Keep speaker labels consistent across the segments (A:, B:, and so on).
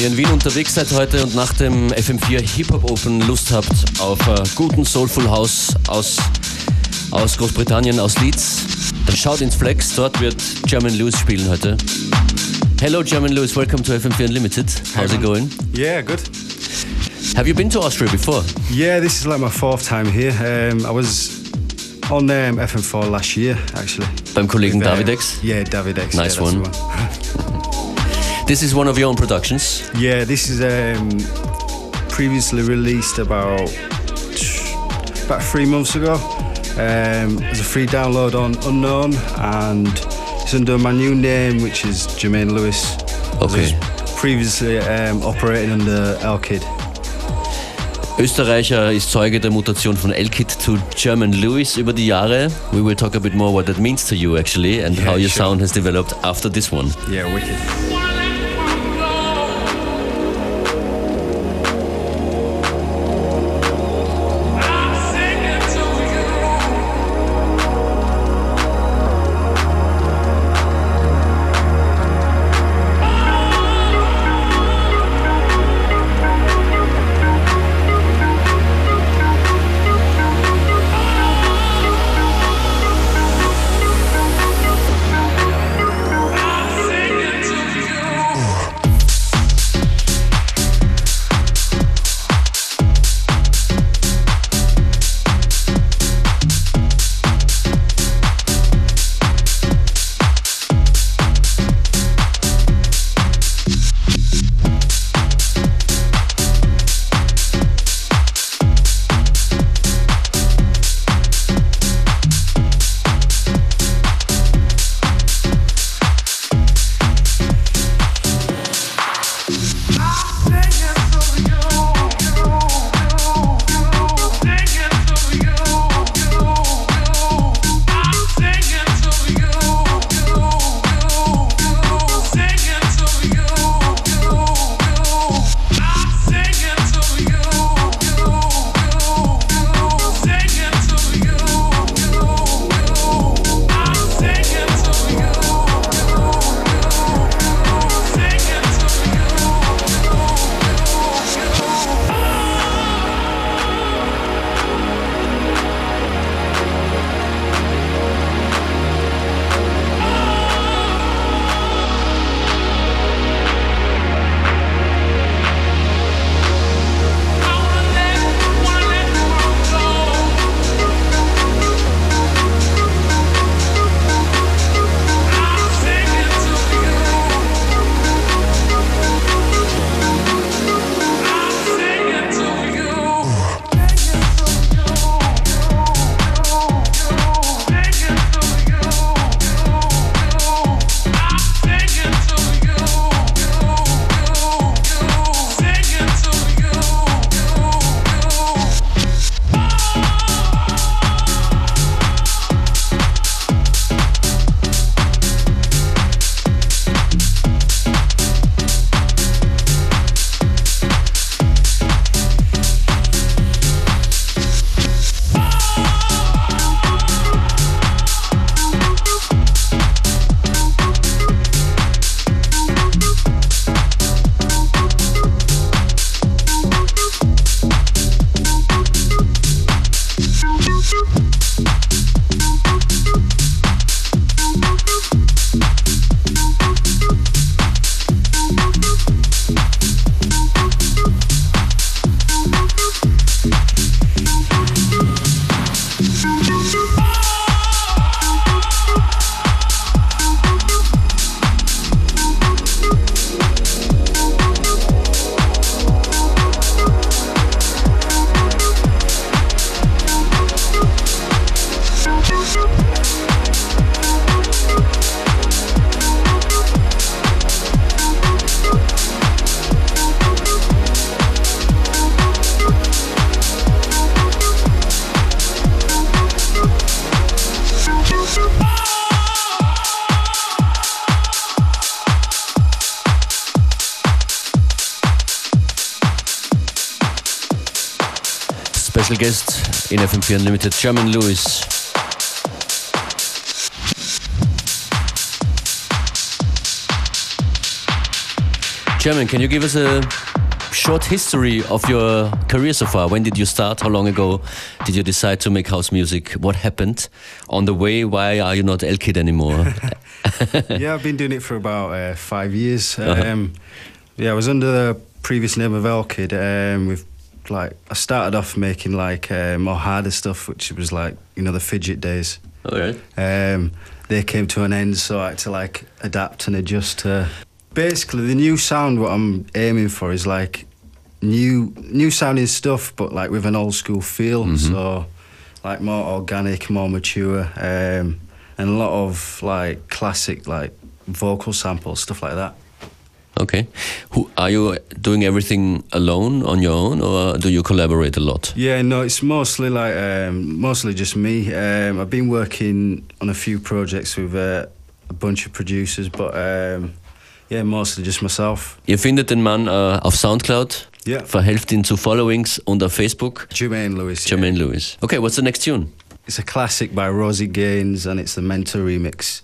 A: ihr in Wien unterwegs seid heute und nach dem FM4 Hip-Hop Open Lust habt auf uh, guten Soulful House aus, aus Großbritannien, aus Leeds, dann schaut ins Flex. Dort wird German Lewis spielen heute. Hello, German Lewis. Welcome to FM4 Unlimited. How's it going?
B: Yeah, good.
A: Have you been to Austria before?
B: Yeah, this is like my fourth time here. Um, I was on um, FM4 last year, actually.
A: Beim Kollegen
B: uh,
A: Davidex?
B: Yeah, Davidex.
A: Nice
B: yeah,
A: one. This is one of your own productions.
B: yeah, this is um, previously released about about three months ago. Um, as a free download on Unknown, and it's under my new name, which is Jermaine Lewis.
A: Okay.
B: Previously um, operating under L-Kid.
A: Österreicher ist Zeuge der Mutation von L-Kid zu Jermaine Lewis über die Jahre. We will talk a bit more what that means to you actually and
B: Yeah,
A: how your
B: sure.
A: sound has developed after this one.
B: Yeah, wicked.
A: Guest in FM4 Unlimited, Jermaine Lewis. Jermaine, can you give us a short history of your career so far? When did you start? How long ago did you decide to make house music? What happened on the way? Why are you not L-Kid anymore?
B: yeah, I've been doing it for about uh, five years. Uh-huh. Um, yeah, I was under the previous name of L-Kid. Um, with like, I started off making like uh, more harder stuff, which was like you know the fidget days.
A: All right.
B: Um, they came to an end, so I had to like adapt and adjust to basically the new sound what i'm aiming for is like new new sounding stuff but like with an old school feel mm-hmm. so like more organic more mature um, and a lot of like classic like vocal samples stuff like that
A: okay Who, are you doing everything alone on your own or do you collaborate a lot
B: yeah no it's mostly like um, mostly just me um, i've been working on a few projects with uh, a bunch of producers but um, Yeah, mostly just myself.
A: Ihr findet den Mann uh, auf Soundcloud.
B: Yeah.
A: Verhelft ihn zu Followings und auf Facebook.
B: Jermaine Lewis.
A: Jermaine yeah. Lewis. Okay, what's the next tune?
B: It's a classic by Rosie Gaines and it's the Mentor remix.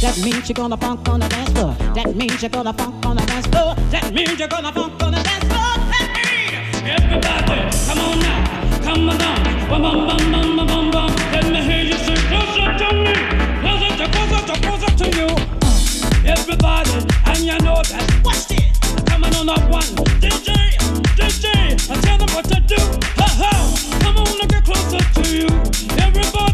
C: That means you're gonna funk on the dance floor. That means you're gonna funk on the dance floor. That means you're gonna funk on the dance floor. Everybody, come on now, come on down. Bum bum bum bum bum bum bum. Let me hear you say closer to me, closer to closer to closer to you. Uh, everybody, and you know that. Watch this. Coming on up one, DJ, DJ, I tell them what to do. Ha ha, come on get closer to you. Everybody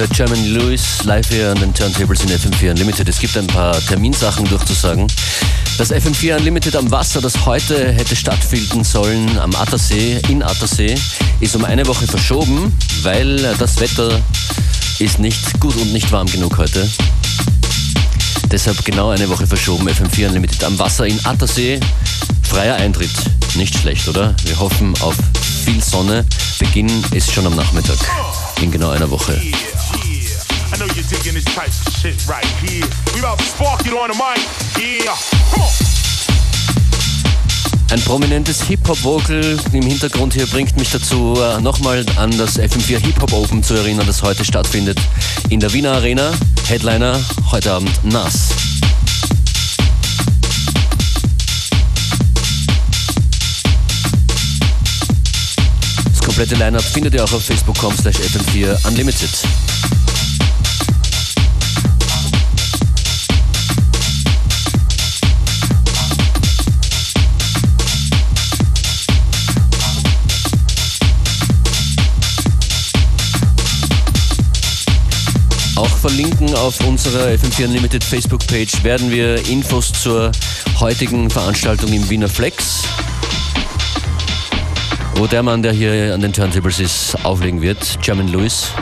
A: hört German Lewis live hier an den Turntables in FM4 Unlimited. Es gibt ein paar Terminsachen durchzusagen. Das FM4 Unlimited am Wasser, das heute hätte stattfinden sollen am Attersee, in Attersee, ist um eine Woche verschoben, weil das Wetter ist nicht gut und nicht warm genug heute. Deshalb genau eine Woche verschoben, FM4 Unlimited am Wasser in Attersee. Freier Eintritt, nicht schlecht, oder? Wir hoffen auf viel Sonne. Beginn ist schon am Nachmittag in genau einer Woche. Digging this type of shit right here. We about to spark it on the mic. Yeah. Ein prominentes Hip-Hop-Vocal im Hintergrund hier bringt mich dazu, äh, nochmal an das FM4 Hip-Hop Open zu erinnern, das heute stattfindet in der Wiener Arena. Headliner heute Abend Nas. Das komplette Lineup findet ihr auch auf facebook.com slash fm4 verlinken auf unserer FM4 Unlimited Facebook-Page werden wir Infos zur heutigen Veranstaltung im Wiener Flex, wo der Mann, der hier an den Turntables ist, auflegen wird, German Lewis.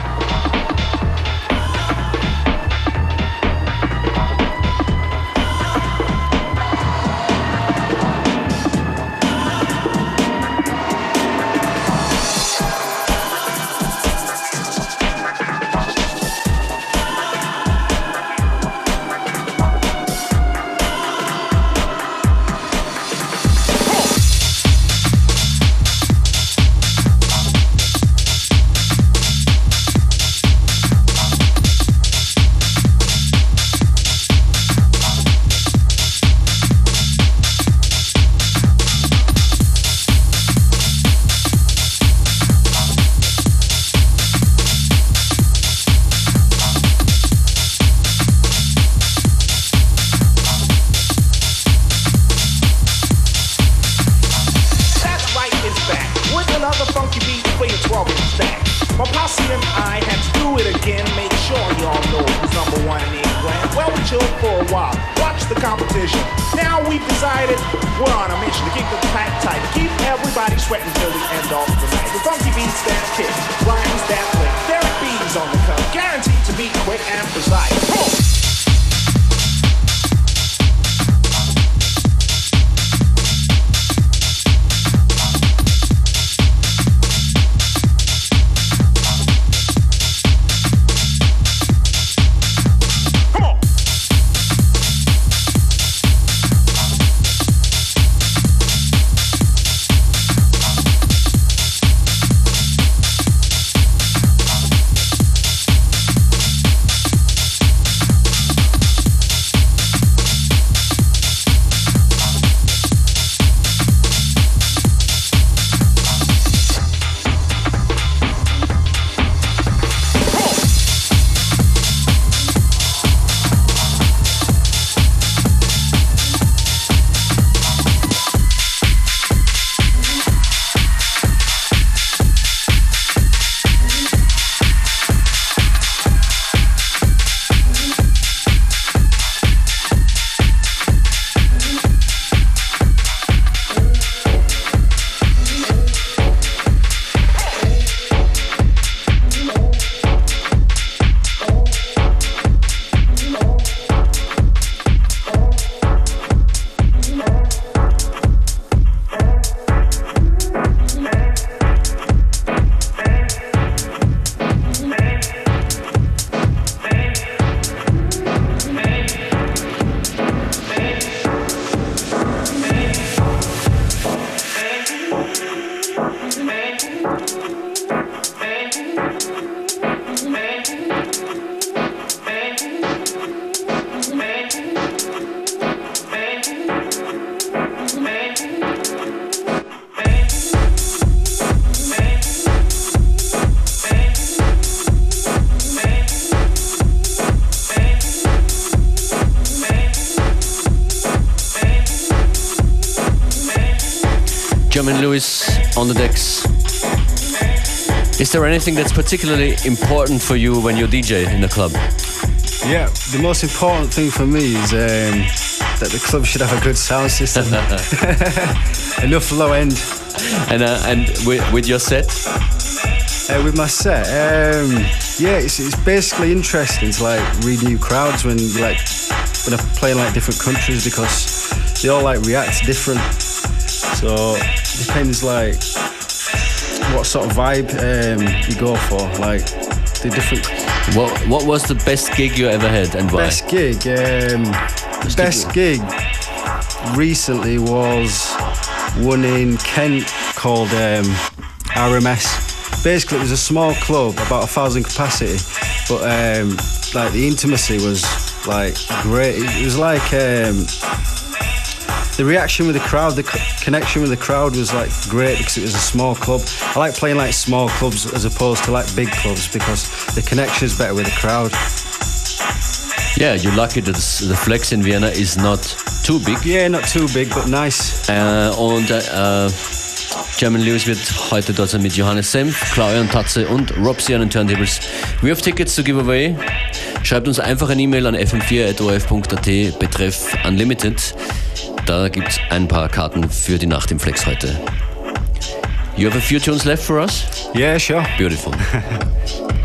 A: Lewis on the decks. Is there anything that's particularly important for you when you're DJ in the club?
B: Yeah, the most important thing for me is um, that the club should have a good sound system, enough low end.
A: And uh, and with, with your set,
B: Uh, with my set, um, yeah, it's, it's basically interesting to like read new crowds when you like when I play in like different countries because they all like react different. So depends like what sort of vibe um, you go for. Like the different
A: what what was the best gig you ever had and why?
B: best gig. Um, best gig recently was one in Kent called um, RMS. Basically, it was a small club, about a thousand capacity, but um, like the intimacy was like great. It was like um, the reaction with the crowd, the co- connection with the crowd was like great because it was a small club. I like playing like small clubs as opposed to like big clubs because the connection is better with the crowd.
A: Yeah, you're lucky that the Flex in Vienna is not too big.
B: Yeah, not too big, but nice.
A: Uh, und äh, uh, Jermaine Lewis wird heute dort sein mit Johannes Senf, Claudia und Tatze und Robsy an den Turntables. We have tickets to give away. Schreibt uns einfach eine E-Mail an fm4.orf.at betreff Unlimited. Da gibt es ein paar Karten für die Nacht im Flex heute. You have a few tunes left for us?
B: Yeah, sure.
A: Beautiful.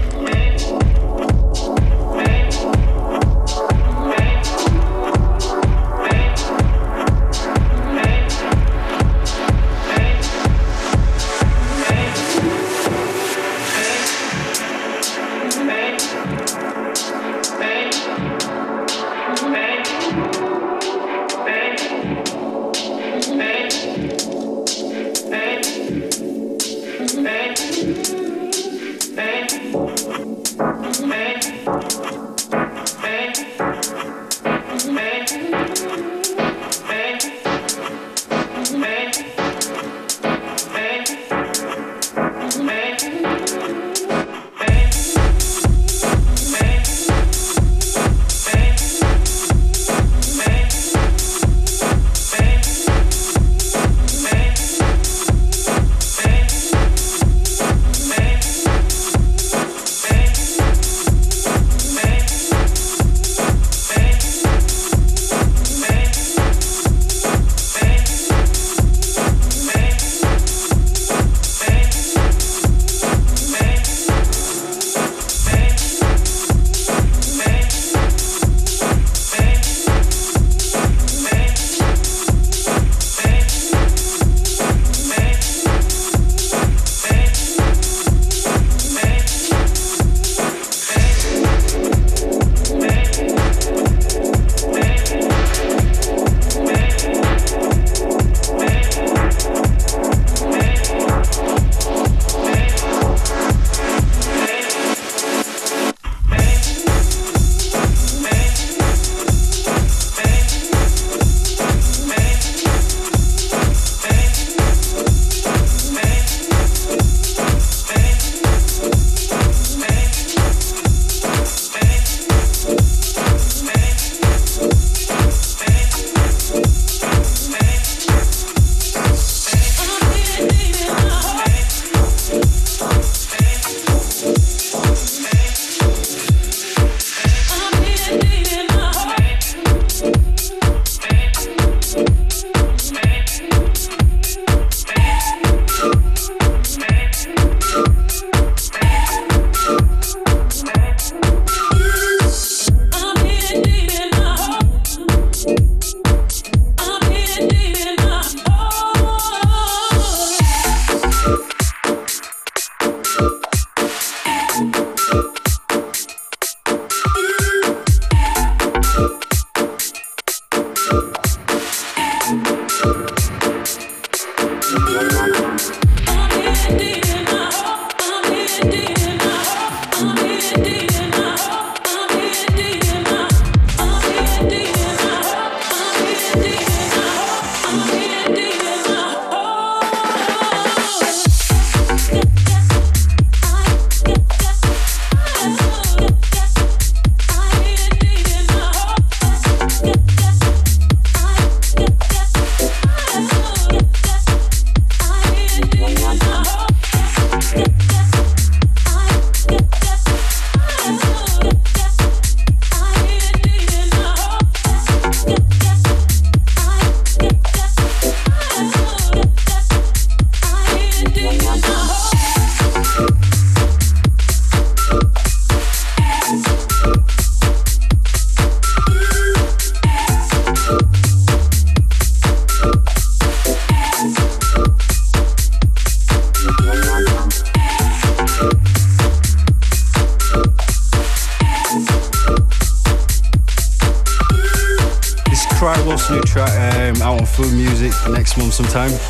B: next month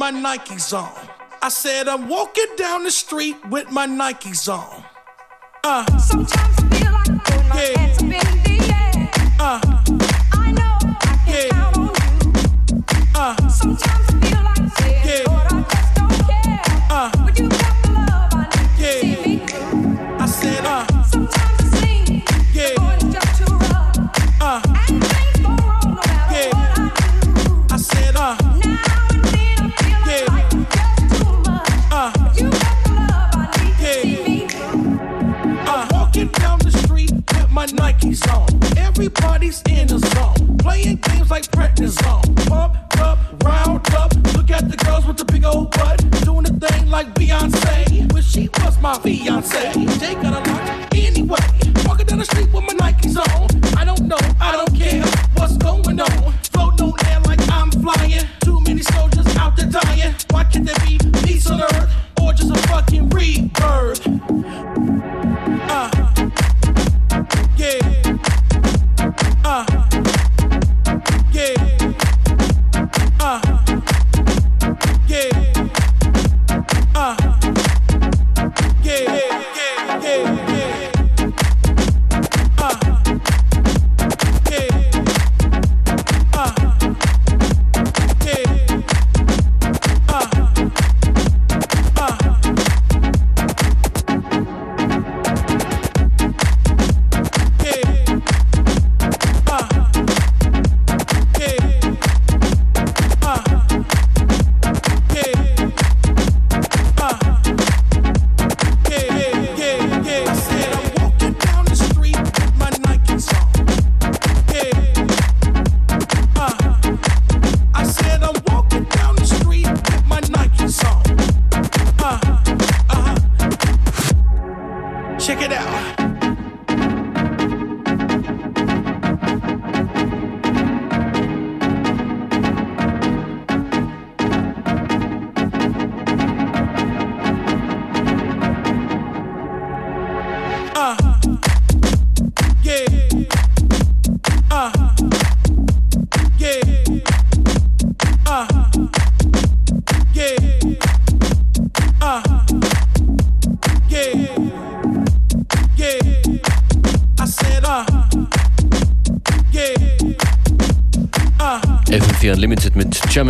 D: my Nikes on. I said I'm walking down the street with my Nikes on. Uh.
E: Sometimes
D: Check it out.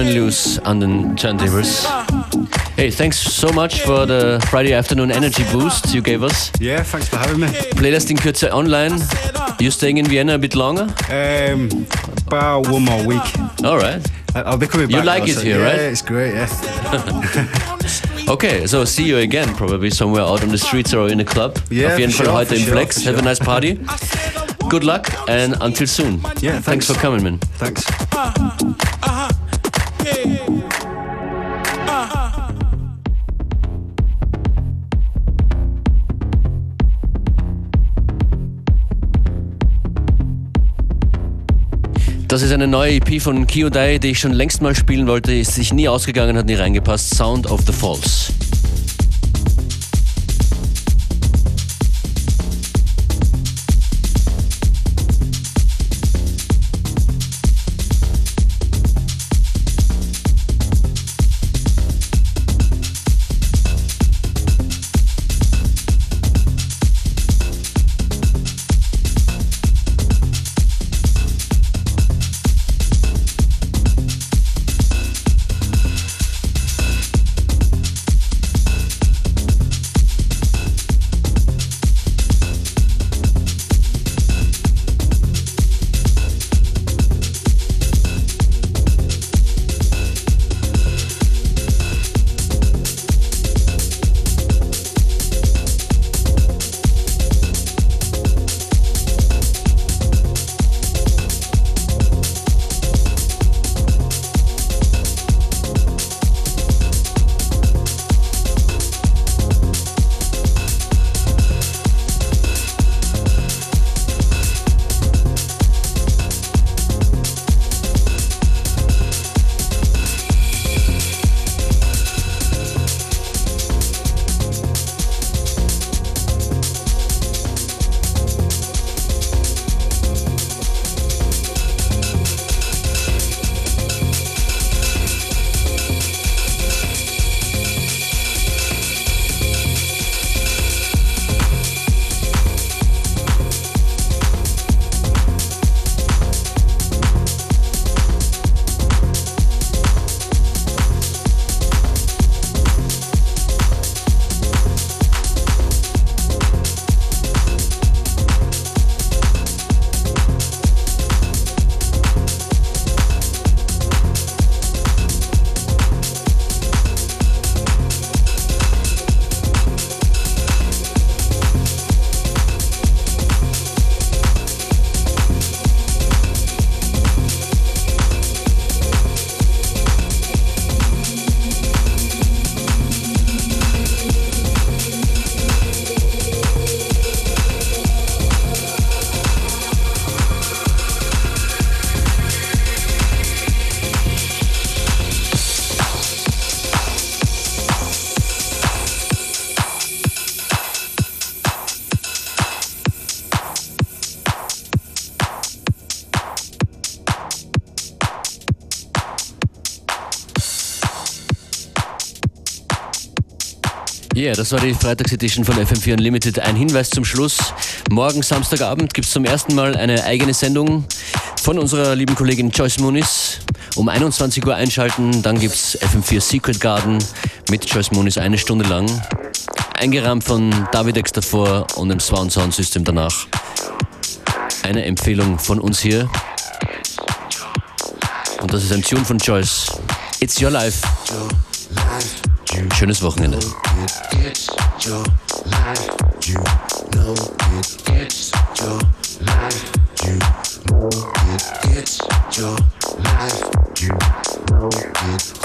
A: Jermaine Lewis an den Turntables. Hey, thanks so much for the Friday afternoon energy boost you gave us.
B: Yeah, thanks for having me.
A: Playlist in Kürze online. You staying in Vienna a bit longer?
B: Um, about one more week.
A: All right.
B: I'll be coming back.
A: You
B: like
A: it here,
B: yeah,
A: right?
B: it's great. Yeah.
A: Okay, so see you again probably somewhere out on the streets or in a club.
B: Yeah,
A: Auf jeden Fall
B: sure,
A: heute im
B: sure,
A: Flex. Have a nice party. Good luck and until soon.
B: Yeah,
A: Thanks
B: thanks.
A: for coming, man.
B: Thanks.
A: Das ist eine neue EP von Kyodai, die ich schon längst mal spielen wollte, ist sich nie ausgegangen, hat nie reingepasst. Sound of the Falls. Ja, das war die Freitagsedition von FM4 Unlimited. Ein Hinweis zum Schluss. Morgen Samstagabend gibt es zum ersten Mal eine eigene Sendung von unserer lieben Kollegin Joyce Muniz. Um 21 Uhr einschalten, dann gibt es FM4 Secret Garden mit Joyce Muniz eine Stunde lang. Eingerahmt von David X davor und dem Swan Sound System danach. Eine Empfehlung von uns hier. Und das ist ein Tune von Joyce. It's Your Life. Schönes Wochenende.
F: It. It's your life, you know it.